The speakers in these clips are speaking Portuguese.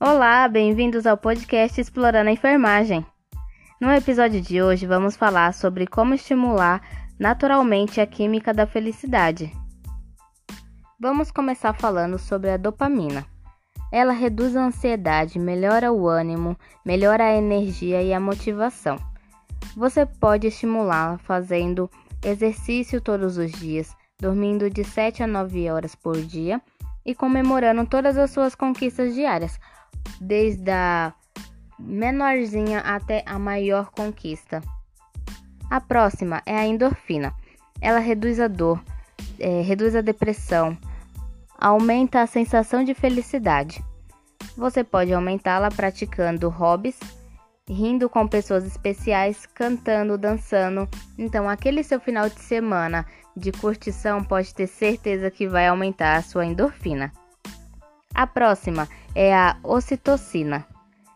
Olá, bem-vindos ao podcast Explorando a Enfermagem. No episódio de hoje, vamos falar sobre como estimular naturalmente a química da felicidade. Vamos começar falando sobre a dopamina. Ela reduz a ansiedade, melhora o ânimo, melhora a energia e a motivação. Você pode estimulá-la fazendo exercício todos os dias, dormindo de 7 a 9 horas por dia e comemorando todas as suas conquistas diárias, desde a menorzinha até a maior conquista. A próxima é a endorfina. Ela reduz a dor, é, reduz a depressão, aumenta a sensação de felicidade. Você pode aumentá-la praticando hobbies, rindo com pessoas especiais, cantando, dançando. Então, aquele seu final de semana de curtição pode ter certeza que vai aumentar a sua endorfina. A próxima é a ocitocina.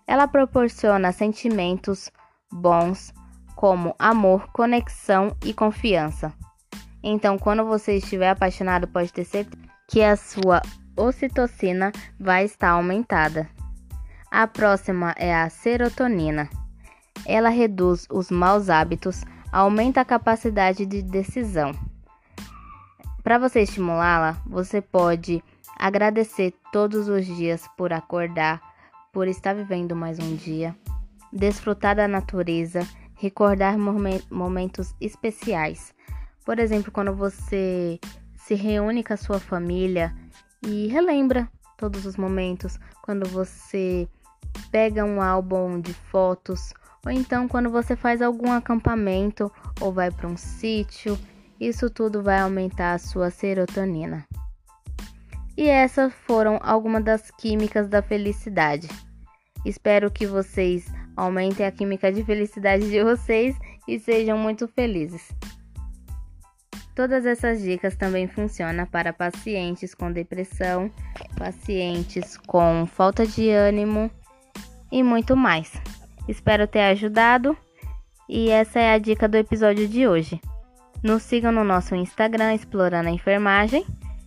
Ela proporciona sentimentos bons como amor, conexão e confiança. Então, quando você estiver apaixonado, pode ter certeza que a sua ocitocina vai estar aumentada. A próxima é a serotonina. Ela reduz os maus hábitos, aumenta a capacidade de decisão. Para você estimulá-la, você pode agradecer todos os dias por acordar, por estar vivendo mais um dia, desfrutar da natureza, recordar momentos especiais. Por exemplo, quando você se reúne com a sua família e relembra todos os momentos, quando você pega um álbum de fotos, ou então quando você faz algum acampamento ou vai para um sítio, isso tudo vai aumentar a sua serotonina. E essas foram algumas das químicas da felicidade. Espero que vocês aumentem a química de felicidade de vocês e sejam muito felizes. Todas essas dicas também funcionam para pacientes com depressão, pacientes com falta de ânimo e muito mais. Espero ter ajudado e essa é a dica do episódio de hoje. Nos sigam no nosso Instagram Explorando a Enfermagem